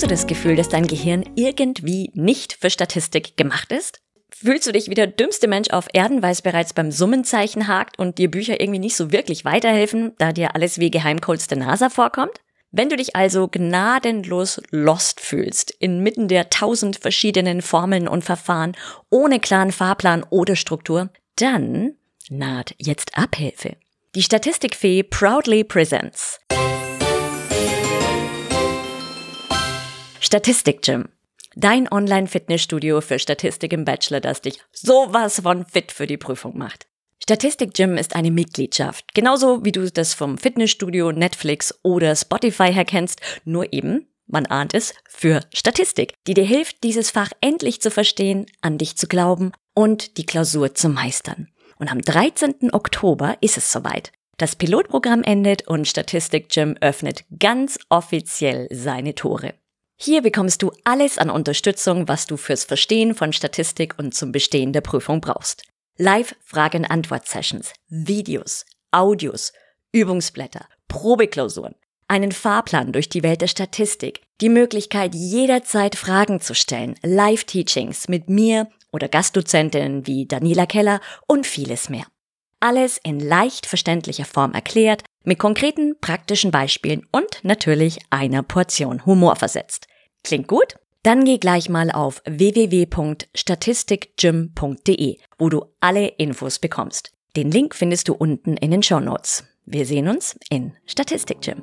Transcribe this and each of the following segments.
Hast du das Gefühl, dass dein Gehirn irgendwie nicht für Statistik gemacht ist? Fühlst du dich wie der dümmste Mensch auf Erden, weil es bereits beim Summenzeichen hakt und dir Bücher irgendwie nicht so wirklich weiterhelfen, da dir alles wie Geheimcodes der NASA vorkommt? Wenn du dich also gnadenlos lost fühlst, inmitten der tausend verschiedenen Formeln und Verfahren, ohne klaren Fahrplan oder Struktur, dann naht jetzt Abhilfe. Die Statistikfee proudly presents Statistik Gym. Dein Online-Fitnessstudio für Statistik im Bachelor, das dich sowas von fit für die Prüfung macht. Statistik Gym ist eine Mitgliedschaft, genauso wie du das vom Fitnessstudio, Netflix oder Spotify her kennst, nur eben, man ahnt es, für Statistik, die dir hilft, dieses Fach endlich zu verstehen, an dich zu glauben und die Klausur zu meistern. Und am 13. Oktober ist es soweit. Das Pilotprogramm endet und Statistik Gym öffnet ganz offiziell seine Tore. Hier bekommst du alles an Unterstützung, was du fürs Verstehen von Statistik und zum Bestehen der Prüfung brauchst. Live-Fragen-Antwort-Sessions, Videos, Audios, Übungsblätter, Probeklausuren, einen Fahrplan durch die Welt der Statistik, die Möglichkeit jederzeit Fragen zu stellen, Live-Teachings mit mir oder Gastdozentinnen wie Daniela Keller und vieles mehr. Alles in leicht verständlicher Form erklärt, mit konkreten praktischen Beispielen und natürlich einer Portion Humor versetzt. Klingt gut? Dann geh gleich mal auf www.statistikgym.de, wo du alle Infos bekommst. Den Link findest du unten in den Show Notes. Wir sehen uns in Statistikgym.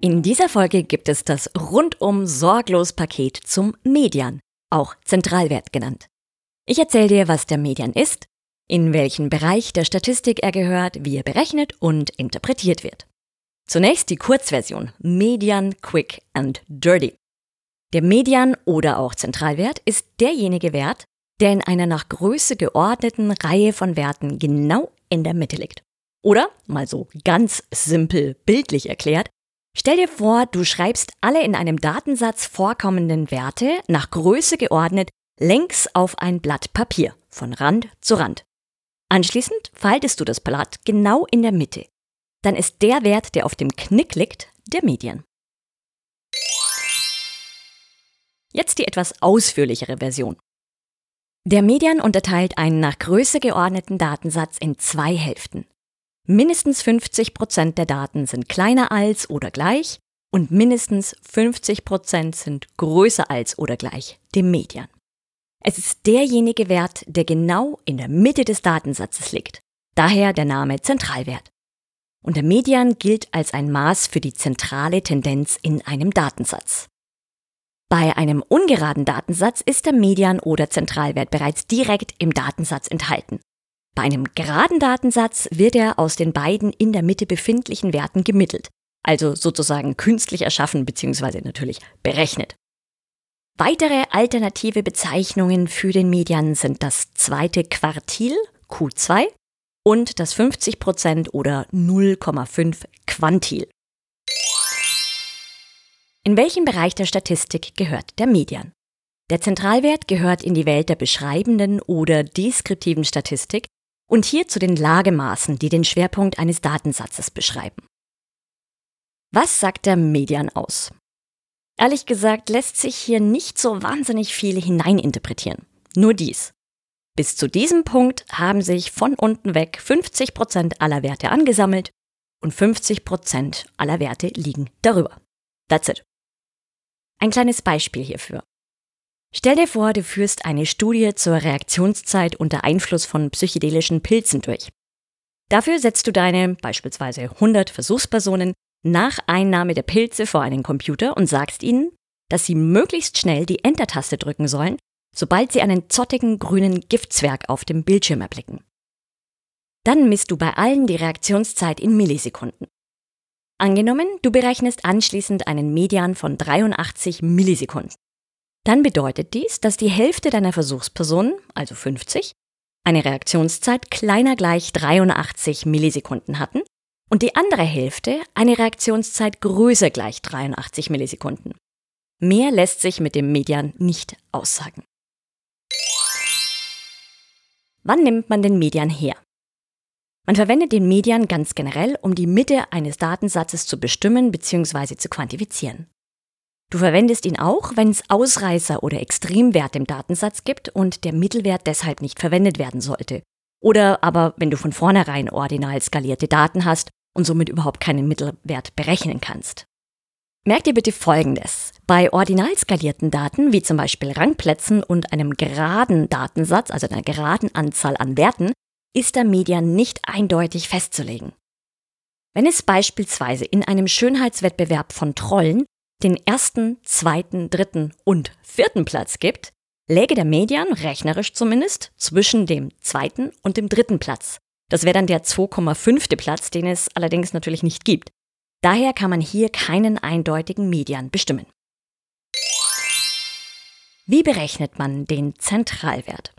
In dieser Folge gibt es das rundum sorglos Paket zum Median, auch Zentralwert genannt. Ich erzähle dir, was der Median ist, in welchen Bereich der Statistik er gehört, wie er berechnet und interpretiert wird. Zunächst die Kurzversion Median Quick and Dirty. Der Median oder auch Zentralwert ist derjenige Wert, der in einer nach Größe geordneten Reihe von Werten genau in der Mitte liegt. Oder, mal so ganz simpel bildlich erklärt, stell dir vor, du schreibst alle in einem Datensatz vorkommenden Werte nach Größe geordnet längs auf ein Blatt Papier, von Rand zu Rand. Anschließend faltest du das Blatt genau in der Mitte dann ist der Wert, der auf dem Knick liegt, der Median. Jetzt die etwas ausführlichere Version. Der Median unterteilt einen nach Größe geordneten Datensatz in zwei Hälften. Mindestens 50 Prozent der Daten sind kleiner als oder gleich und mindestens 50 Prozent sind größer als oder gleich dem Median. Es ist derjenige Wert, der genau in der Mitte des Datensatzes liegt. Daher der Name Zentralwert und der Median gilt als ein Maß für die zentrale Tendenz in einem Datensatz. Bei einem ungeraden Datensatz ist der Median oder Zentralwert bereits direkt im Datensatz enthalten. Bei einem geraden Datensatz wird er aus den beiden in der Mitte befindlichen Werten gemittelt, also sozusagen künstlich erschaffen bzw. natürlich berechnet. Weitere alternative Bezeichnungen für den Median sind das zweite Quartil Q2 und das 50% oder 0,5 Quantil. In welchem Bereich der Statistik gehört der Median? Der Zentralwert gehört in die Welt der beschreibenden oder deskriptiven Statistik und hier zu den Lagemaßen, die den Schwerpunkt eines Datensatzes beschreiben. Was sagt der Median aus? Ehrlich gesagt lässt sich hier nicht so wahnsinnig viel hineininterpretieren. Nur dies. Bis zu diesem Punkt haben sich von unten weg 50% aller Werte angesammelt und 50% aller Werte liegen darüber. That's it. Ein kleines Beispiel hierfür. Stell dir vor, du führst eine Studie zur Reaktionszeit unter Einfluss von psychedelischen Pilzen durch. Dafür setzt du deine beispielsweise 100 Versuchspersonen nach Einnahme der Pilze vor einen Computer und sagst ihnen, dass sie möglichst schnell die Enter-Taste drücken sollen, sobald sie einen zottigen grünen Giftzwerg auf dem Bildschirm erblicken. Dann misst du bei allen die Reaktionszeit in Millisekunden. Angenommen, du berechnest anschließend einen Median von 83 Millisekunden. Dann bedeutet dies, dass die Hälfte deiner Versuchspersonen, also 50, eine Reaktionszeit kleiner gleich 83 Millisekunden hatten und die andere Hälfte eine Reaktionszeit größer gleich 83 Millisekunden. Mehr lässt sich mit dem Median nicht aussagen. Wann nimmt man den Median her? Man verwendet den Median ganz generell, um die Mitte eines Datensatzes zu bestimmen bzw. zu quantifizieren. Du verwendest ihn auch, wenn es Ausreißer oder Extremwerte im Datensatz gibt und der Mittelwert deshalb nicht verwendet werden sollte. Oder aber wenn du von vornherein ordinal skalierte Daten hast und somit überhaupt keinen Mittelwert berechnen kannst. Merk dir bitte Folgendes. Bei ordinal skalierten Daten, wie zum Beispiel Rangplätzen und einem geraden Datensatz, also einer geraden Anzahl an Werten, ist der Median nicht eindeutig festzulegen. Wenn es beispielsweise in einem Schönheitswettbewerb von Trollen den ersten, zweiten, dritten und vierten Platz gibt, läge der Median, rechnerisch zumindest, zwischen dem zweiten und dem dritten Platz. Das wäre dann der 2,5. Platz, den es allerdings natürlich nicht gibt. Daher kann man hier keinen eindeutigen Median bestimmen. Wie berechnet man den Zentralwert?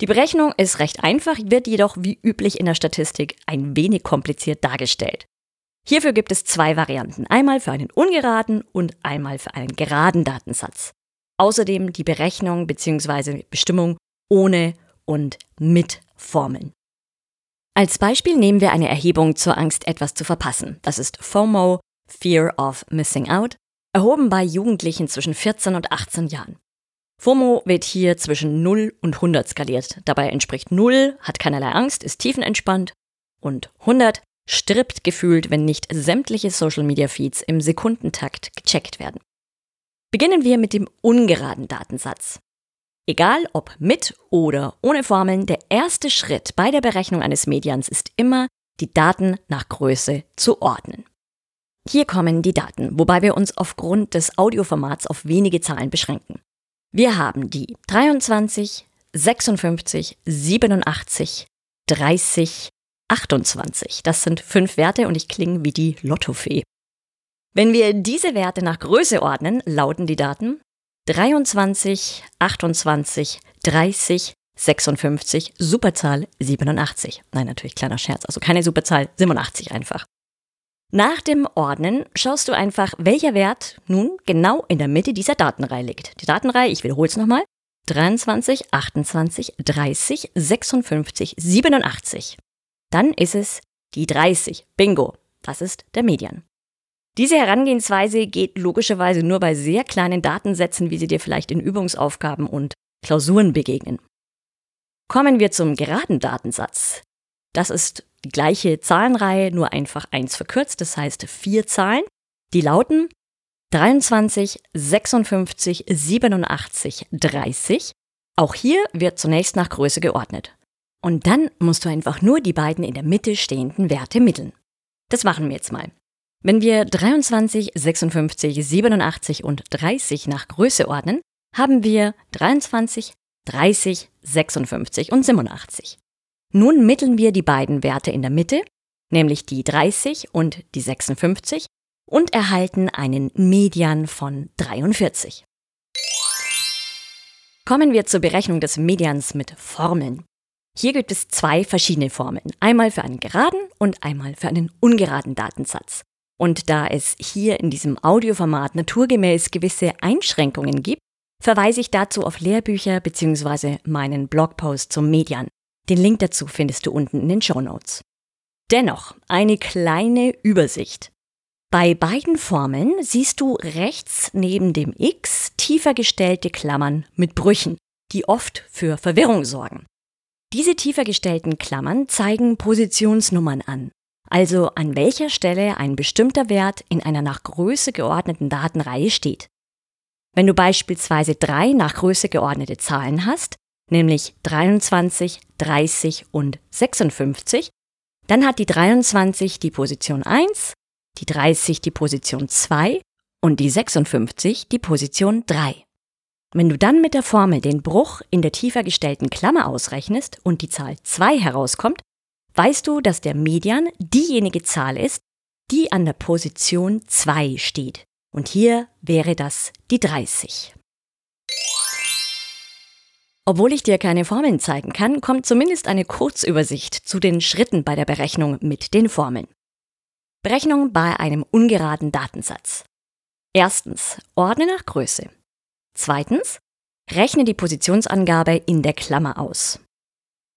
Die Berechnung ist recht einfach, wird jedoch wie üblich in der Statistik ein wenig kompliziert dargestellt. Hierfür gibt es zwei Varianten, einmal für einen ungeraden und einmal für einen geraden Datensatz. Außerdem die Berechnung bzw. Bestimmung ohne und mit Formeln. Als Beispiel nehmen wir eine Erhebung zur Angst, etwas zu verpassen. Das ist FOMO, Fear of Missing Out, erhoben bei Jugendlichen zwischen 14 und 18 Jahren. FOMO wird hier zwischen 0 und 100 skaliert. Dabei entspricht 0, hat keinerlei Angst, ist tiefenentspannt und 100 stirbt gefühlt, wenn nicht sämtliche Social-Media-Feeds im Sekundentakt gecheckt werden. Beginnen wir mit dem ungeraden Datensatz. Egal ob mit oder ohne Formeln, der erste Schritt bei der Berechnung eines Medians ist immer, die Daten nach Größe zu ordnen. Hier kommen die Daten, wobei wir uns aufgrund des Audioformats auf wenige Zahlen beschränken. Wir haben die 23, 56, 87, 30, 28. Das sind fünf Werte und ich klinge wie die Lottofee. Wenn wir diese Werte nach Größe ordnen, lauten die Daten 23, 28, 30, 56, Superzahl 87. Nein, natürlich kleiner Scherz, also keine Superzahl, 87 einfach. Nach dem Ordnen schaust du einfach, welcher Wert nun genau in der Mitte dieser Datenreihe liegt. Die Datenreihe, ich wiederhole es nochmal, 23, 28, 30, 56, 87 dann ist es die 30. Bingo. Das ist der Median. Diese Herangehensweise geht logischerweise nur bei sehr kleinen Datensätzen, wie sie dir vielleicht in Übungsaufgaben und Klausuren begegnen. Kommen wir zum geraden Datensatz. Das ist die gleiche Zahlenreihe, nur einfach eins verkürzt, das heißt vier Zahlen. Die lauten 23, 56, 87, 30. Auch hier wird zunächst nach Größe geordnet. Und dann musst du einfach nur die beiden in der Mitte stehenden Werte mitteln. Das machen wir jetzt mal. Wenn wir 23, 56, 87 und 30 nach Größe ordnen, haben wir 23, 30, 56 und 87. Nun mitteln wir die beiden Werte in der Mitte, nämlich die 30 und die 56, und erhalten einen Median von 43. Kommen wir zur Berechnung des Medians mit Formeln. Hier gibt es zwei verschiedene Formeln. Einmal für einen geraden und einmal für einen ungeraden Datensatz. Und da es hier in diesem Audioformat naturgemäß gewisse Einschränkungen gibt, verweise ich dazu auf Lehrbücher bzw. meinen Blogpost zum Median. Den Link dazu findest du unten in den Show Notes. Dennoch eine kleine Übersicht. Bei beiden Formeln siehst du rechts neben dem X tiefer gestellte Klammern mit Brüchen, die oft für Verwirrung sorgen. Diese tiefer gestellten Klammern zeigen Positionsnummern an, also an welcher Stelle ein bestimmter Wert in einer nach Größe geordneten Datenreihe steht. Wenn du beispielsweise drei nach Größe geordnete Zahlen hast, nämlich 23, 30 und 56, dann hat die 23 die Position 1, die 30 die Position 2 und die 56 die Position 3. Wenn du dann mit der Formel den Bruch in der tiefer gestellten Klammer ausrechnest und die Zahl 2 herauskommt, weißt du, dass der Median diejenige Zahl ist, die an der Position 2 steht. Und hier wäre das die 30. Obwohl ich dir keine Formeln zeigen kann, kommt zumindest eine Kurzübersicht zu den Schritten bei der Berechnung mit den Formeln. Berechnung bei einem ungeraden Datensatz. Erstens, ordne nach Größe. Zweitens, rechne die Positionsangabe in der Klammer aus.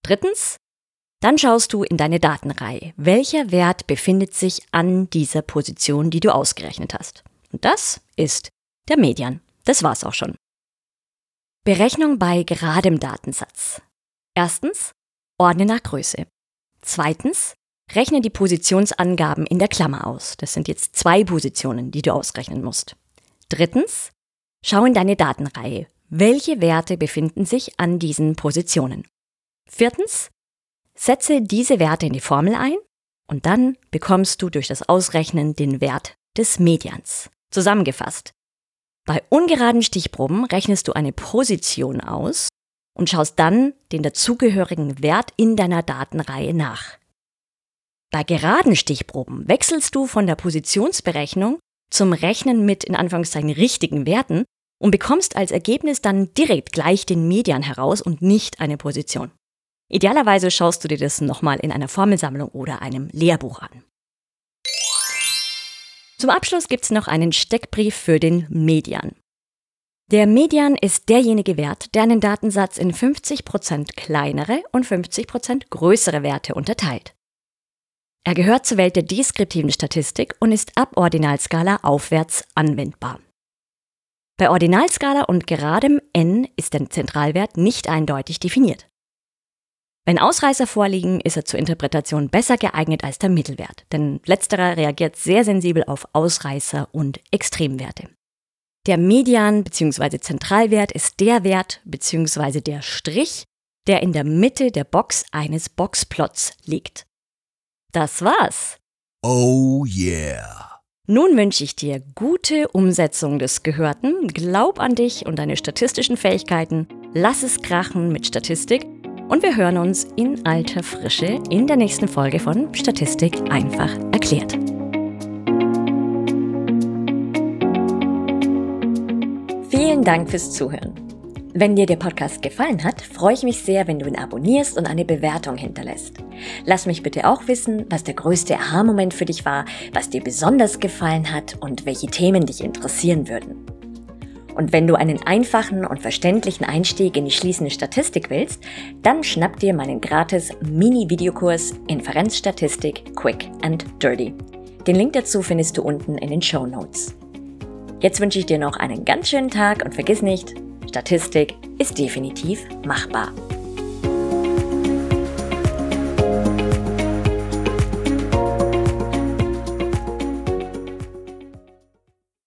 Drittens, dann schaust du in deine Datenreihe, welcher Wert befindet sich an dieser Position, die du ausgerechnet hast. Und das ist der Median. Das war's auch schon. Berechnung bei geradem Datensatz. Erstens, ordne nach Größe. Zweitens, rechne die Positionsangaben in der Klammer aus. Das sind jetzt zwei Positionen, die du ausrechnen musst. Drittens, schau in deine Datenreihe. Welche Werte befinden sich an diesen Positionen? Viertens, setze diese Werte in die Formel ein und dann bekommst du durch das Ausrechnen den Wert des Medians. Zusammengefasst. Bei ungeraden Stichproben rechnest du eine Position aus und schaust dann den dazugehörigen Wert in deiner Datenreihe nach. Bei geraden Stichproben wechselst du von der Positionsberechnung zum Rechnen mit in Anführungszeichen richtigen Werten und bekommst als Ergebnis dann direkt gleich den Median heraus und nicht eine Position. Idealerweise schaust du dir das nochmal in einer Formelsammlung oder einem Lehrbuch an. Zum Abschluss gibt's noch einen Steckbrief für den Median. Der Median ist derjenige Wert, der einen Datensatz in 50% kleinere und 50% größere Werte unterteilt. Er gehört zur Welt der deskriptiven Statistik und ist ab Ordinalskala aufwärts anwendbar. Bei Ordinalskala und geradem n ist der Zentralwert nicht eindeutig definiert. Wenn Ausreißer vorliegen, ist er zur Interpretation besser geeignet als der Mittelwert, denn letzterer reagiert sehr sensibel auf Ausreißer und Extremwerte. Der Median bzw. Zentralwert ist der Wert bzw. der Strich, der in der Mitte der Box eines Boxplots liegt. Das war's. Oh yeah. Nun wünsche ich dir gute Umsetzung des Gehörten, glaub an dich und deine statistischen Fähigkeiten, lass es krachen mit Statistik und wir hören uns in alter Frische in der nächsten Folge von Statistik einfach erklärt. Vielen Dank fürs Zuhören. Wenn dir der Podcast gefallen hat, freue ich mich sehr, wenn du ihn abonnierst und eine Bewertung hinterlässt. Lass mich bitte auch wissen, was der größte Aha-Moment für dich war, was dir besonders gefallen hat und welche Themen dich interessieren würden. Und wenn du einen einfachen und verständlichen Einstieg in die schließende Statistik willst, dann schnapp dir meinen gratis Mini-Videokurs Inferenzstatistik Quick and Dirty. Den Link dazu findest du unten in den Show Notes. Jetzt wünsche ich dir noch einen ganz schönen Tag und vergiss nicht, Statistik ist definitiv machbar.